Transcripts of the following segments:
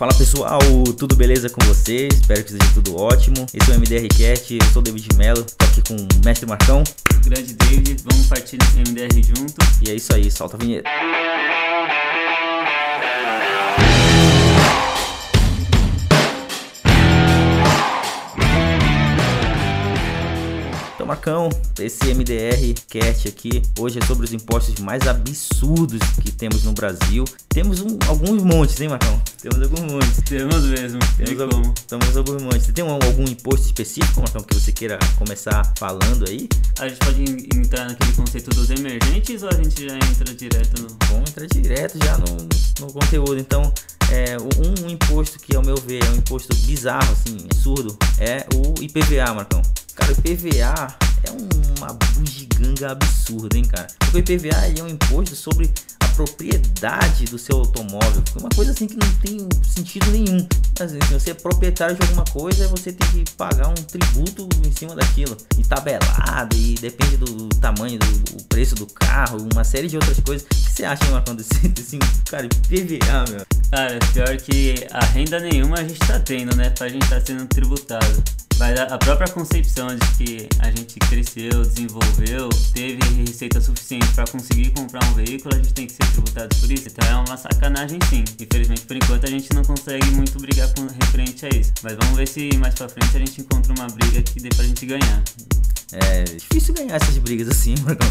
Fala pessoal, tudo beleza com vocês? Espero que seja tudo ótimo. Esse é o MDR Cast, eu sou o David Mello, tô aqui com o Mestre Marcão. Grande David, vamos partir nesse MDR junto. E é isso aí, solta a vinheta. Marcão, esse MDR Cast aqui hoje é sobre os impostos mais absurdos que temos no Brasil. Temos um, alguns montes, hein, Marcão? Temos alguns montes. Temos mesmo, Temos, tem algum- temos alguns montes. Você tem um- algum imposto específico, Marcão, que você queira começar falando aí? A gente pode en- entrar naquele conceito dos emergentes ou a gente já entra direto no. Vamos entrar direto já no, no conteúdo. Então, é, um, um imposto que, ao meu ver, é um imposto bizarro, assim, absurdo, é o IPVA, Marcão. Cara, o IPVA é uma bugiganga absurda, hein, cara? Porque o IPVA é um imposto sobre a propriedade do seu automóvel. Uma coisa assim que não tem sentido nenhum. Assim, se você é proprietário de alguma coisa, você tem que pagar um tributo em cima daquilo. E tabelado, e depende do tamanho, do, preço do carro, uma série de outras coisas. O que você acha, Marcão, desse, desse cara, IPVA, meu? Cara, pior que a renda nenhuma a gente tá tendo, né? Pra gente tá sendo tributado. Mas a a própria concepção de que a gente cresceu, desenvolveu, teve receita suficiente pra conseguir comprar um veículo, a gente tem que ser tributado por isso. Então é uma sacanagem sim. Infelizmente, por enquanto, a gente não consegue muito brigar com referente a isso. Mas vamos ver se mais pra frente a gente encontra uma briga que dê pra gente ganhar. É difícil ganhar essas brigas assim, Marcão.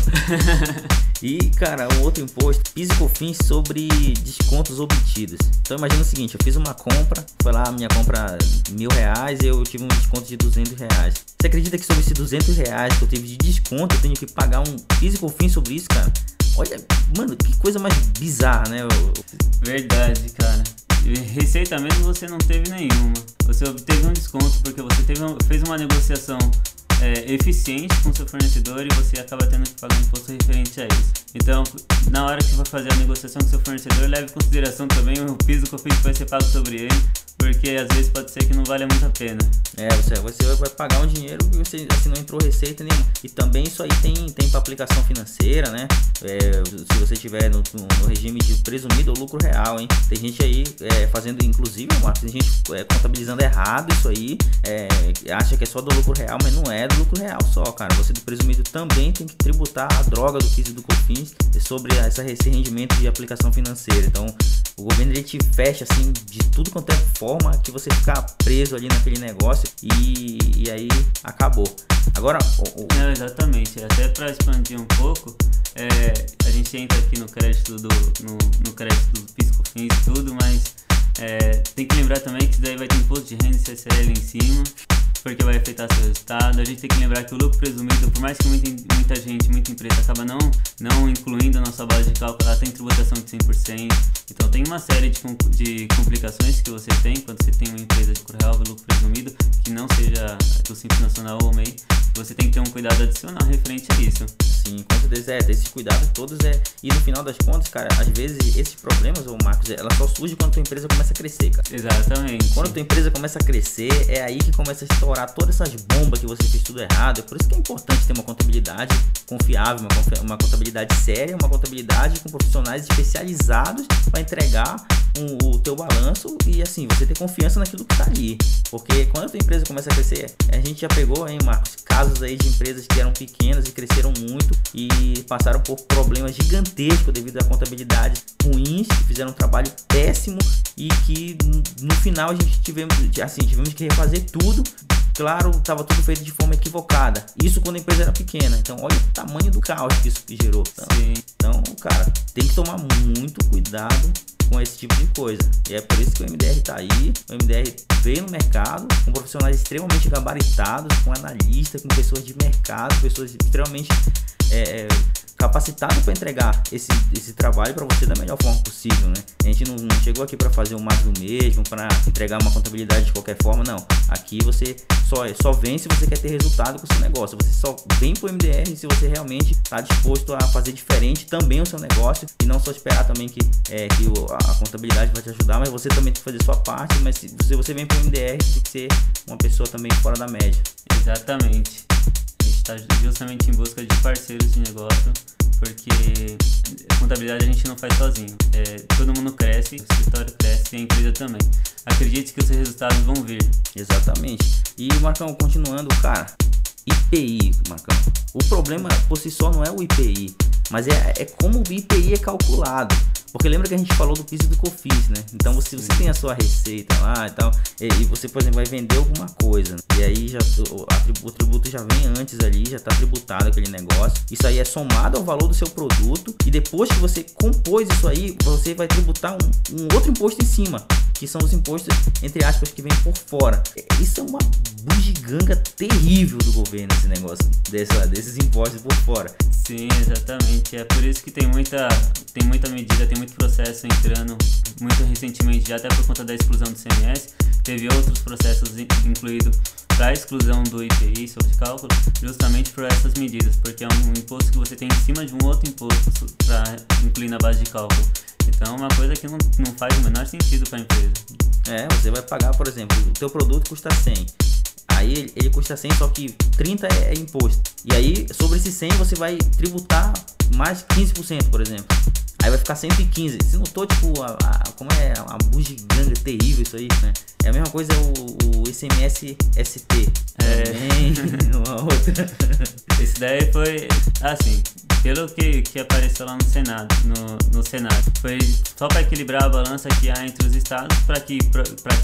e, cara, um outro imposto, PIS e COFINS sobre descontos obtidos. Então imagina o seguinte, eu fiz uma compra, foi lá minha compra mil reais e eu tive um desconto de 200 reais. Você acredita que sobre esses 200 reais que eu tive de desconto, eu tenho que pagar um PIS e COFINS sobre isso, cara? Olha, mano, que coisa mais bizarra, né? Verdade, cara. Receita mesmo você não teve nenhuma. Você obteve um desconto porque você teve fez uma negociação é, eficiente com seu fornecedor e você acaba tendo que pagar um imposto referente a isso. Então, na hora que vai fazer a negociação com seu fornecedor, leve em consideração também o piso que fiz que vai ser pago sobre ele, porque às vezes pode ser que não valha muito a pena. É, você, você vai pagar um dinheiro que você assim não entrou receita nenhuma. E também isso aí tem, tem para aplicação financeira, né? É, se você tiver no, no- no regime de presumido ou lucro real, hein? Tem gente aí é, fazendo, inclusive, Marcos, tem gente é, contabilizando errado isso aí. é, acha que é só do lucro real, mas não é do lucro real só, cara. Você do presumido também tem que tributar a droga do PIS e do COFINS sobre essa, esse rendimento de aplicação financeira. Então, o governo ele te fecha assim de tudo quanto é forma que você ficar preso ali naquele negócio e, e aí acabou. Agora, o- o- Não, exatamente. Até para expandir um pouco, é, a gente entra aqui no crédito do no, no crédito do PiscoFins e tudo, mas é, tem que lembrar também que isso daí vai ter imposto de renda e CCL em cima, porque vai afetar seu resultado. A gente tem que lembrar que o lucro presumido, por mais que muita, muita gente, muita empresa acaba não, não incluindo a nossa base de cálculo, ela tem tributação de 100%. Então tem uma série de, de complicações que você tem quando você tem uma empresa de ou lucro presumido, que não seja do Simples Nacional ou MEI, você tem que ter um cuidado adicional referente a isso. sim, com certeza é, ter esses cuidados todos é. E no final das contas, cara, às vezes esses problemas, ô Marcos, ela só surge quando tua empresa começa a crescer, cara. Exatamente. Quando a tua empresa começa a crescer, é aí que começa a estourar todas essas bombas que você fez tudo errado. É por isso que é importante ter uma contabilidade confiável, uma, confi- uma contabilidade séria, uma contabilidade com profissionais especializados para entregar um- o teu balanço e assim, você ter confiança naquilo que tá ali. Porque quando a tua empresa começa a crescer, a gente já pegou, hein, Marcos, casos aí de empresas que eram pequenas e cresceram muito e passaram por problemas gigantescos devido a contabilidades ruins, que fizeram um trabalho péssimo e que no final a gente tivemos, assim, tivemos que refazer tudo. Claro, estava tudo feito de forma equivocada. Isso quando a empresa era pequena. Então, olha o tamanho do caos que isso que gerou. Então, Sim. então, cara, tem que tomar muito cuidado com esse tipo de coisa. E é por isso que o MDR tá aí. O MDR veio no mercado com profissionais extremamente gabaritados, com analistas, com pessoas de mercado, pessoas extremamente é, é, capacitadas para entregar esse, esse trabalho para você da melhor forma possível, né? A gente não, não chegou aqui para fazer o mais do mesmo, para entregar uma contabilidade de qualquer forma, não. Aqui você só, só vem se você quer ter resultado com o seu negócio. Você só vem pro MDR se você realmente está disposto a fazer diferente também o seu negócio e não só esperar também que, é, que o- a, a contabilidade vai te ajudar, mas você também tem que fazer sua parte. Mas se, se você vem pro MDR, tem que ser uma pessoa também fora da média. Exatamente. Está justamente em busca de parceiros de negócio porque contabilidade a gente não faz sozinho. É, todo mundo cresce, o escritório cresce e a empresa também. Acredite que os resultados vão vir. Exatamente. E Marcão, continuando, cara, IPI, Marcão. O problema por si só não é o IPI, mas é, é como o IPI é calculado. Porque lembra que a gente falou do piso do COFINS, né? Então você, você tem a sua receita lá e tal, e, e você, por exemplo, vai vender alguma coisa, e aí já o, o, tributo já vem antes ali, já está tributado aquele negócio. Isso aí é somado ao valor do seu produto, e depois que você compôs isso aí, você vai tributar um, um outro imposto em cima, que são os impostos, entre aspas, que vêm por fora. Isso é uma bugiganga terrível do governo, esse negócio, desse, desses impostos por fora. Sim, exatamente. É por isso que tem muita, tem muita medida, tem muito processo entrando muito recentemente, já até por conta da exclusão do CMS. Teve outros processos incluídos para a exclusão do IPI sobre cálculo, justamente por essas medidas, porque é um imposto que você tem em cima de um outro imposto para incluir na base de cálculo. Então é uma coisa que não, não faz o menor sentido para a empresa. É, você vai pagar, por exemplo, o teu produto custa 100. Aí ele, ele custa 100, só que 30 é, é imposto. E aí, sobre esse 100, você vai tributar mais 15%, por exemplo. Aí vai ficar 115. Se notou, tipo, a, a, como é uma bugiganga terrível isso aí, né? É a mesma coisa o, o SMS ST. É. uma outra. Esse daí foi, assim, pelo que, que apareceu lá no Senado, no, no Senado, foi só para equilibrar a balança que há entre os estados, para que,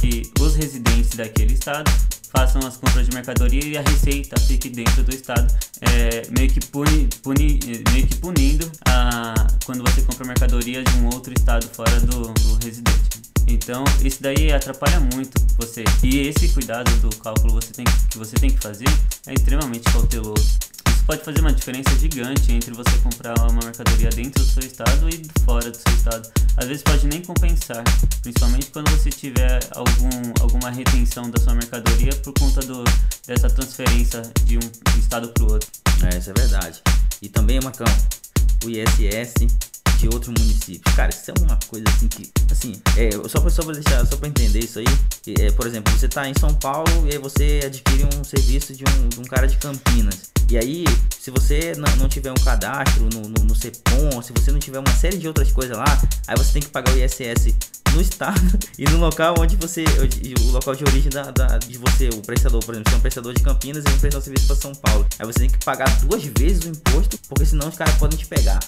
que os residentes daquele estado façam as compras de mercadoria e a receita fique dentro do estado, é, meio, que puni, puni, meio que punindo a, quando você compra mercadoria de um outro estado fora do, do residente. Então, isso daí atrapalha muito você. E esse cuidado do cálculo você tem, que você tem que fazer é extremamente cauteloso pode fazer uma diferença gigante entre você comprar uma mercadoria dentro do seu estado e fora do seu estado. Às vezes pode nem compensar, principalmente quando você tiver algum, alguma retenção da sua mercadoria por conta do, dessa transferência de um estado para o outro. É, isso é verdade. E também, Macão, o ISS de outro município. Cara, isso é uma coisa assim que, assim, é, só para só pra deixar, só para entender isso aí, é, por exemplo, você tá em São Paulo e aí você adquire um serviço de um, de um cara de Campinas. E aí, se você não tiver um cadastro no, no, no CEPOM, se você não tiver uma série de outras coisas lá, aí você tem que pagar o ISS no estado e no local onde você. O local de origem da, da, de você, o prestador, por exemplo, você é um prestador de Campinas e um prestador de serviço para São Paulo. Aí você tem que pagar duas vezes o imposto, porque senão os caras podem te pegar.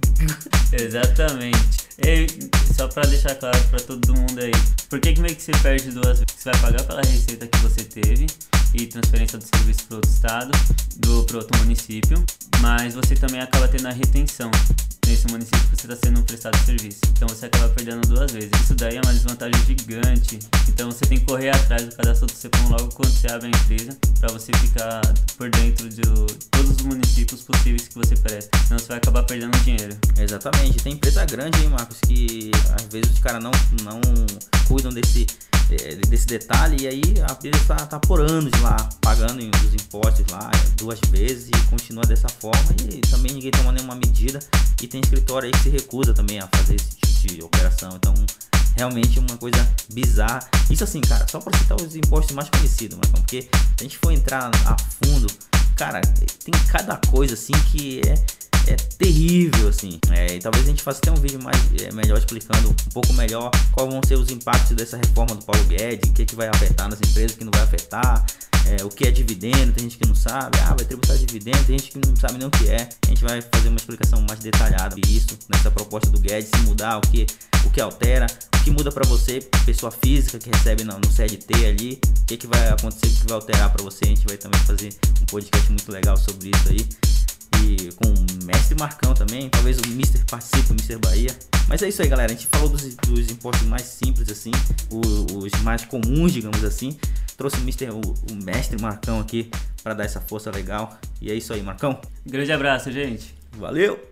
Exatamente. E só para deixar claro para todo mundo aí, por que, que meio que você perde duas vezes? Você vai pagar pela receita que você teve e transferência do serviço para outro estado, do para outro município, mas você também acaba tendo a retenção nesse município você está sendo prestado serviço. Então você acaba perdendo duas vezes. Isso daí é uma desvantagem gigante. Então você tem que correr atrás do cadastro do CEPOM logo quando você abre a empresa, para você ficar por dentro de todos os municípios possíveis que você presta. Senão você vai acabar perdendo dinheiro. Exatamente. Tem empresa grande, hein, Marcos, que às vezes os caras não, não cuidam desse desse detalhe e aí a empresa está tá por anos lá pagando os impostos lá duas vezes e continua dessa forma e também ninguém toma nenhuma medida e tem escritório aí que se recusa também a fazer esse tipo de operação. Então realmente uma coisa bizarra. Isso assim cara só para citar os impostos mais conhecidos mas porque a gente for entrar a fundo cara tem cada coisa assim que é é terrível, assim. É, e talvez a gente faça até um vídeo mais é, melhor explicando um pouco melhor quais vão ser os impactos dessa reforma do Paulo Guedes, o que, que vai afetar nas empresas, o que não vai afetar. É, o que é dividendo, tem gente que não sabe, ah, vai tributar dividendo, tem gente que não sabe nem o que é. A gente vai fazer uma explicação mais detalhada disso nessa proposta do Guedes, se mudar, o que, o que altera, o que muda para você, pessoa física que recebe no, no CLT ali, o que, que vai acontecer, o que vai alterar para você. A gente vai também fazer um podcast muito legal sobre isso aí com o Mestre Marcão também. Talvez o Mister participe, o Mister Bahia. Mas é isso aí, galera. A gente falou dos, dos impostos mais simples, assim, os, os, mais comuns, digamos assim. Trouxe o Mister, o, o Mestre Marcão aqui para dar essa força legal. E é isso aí, Marcão. Grande abraço, gente. Valeu!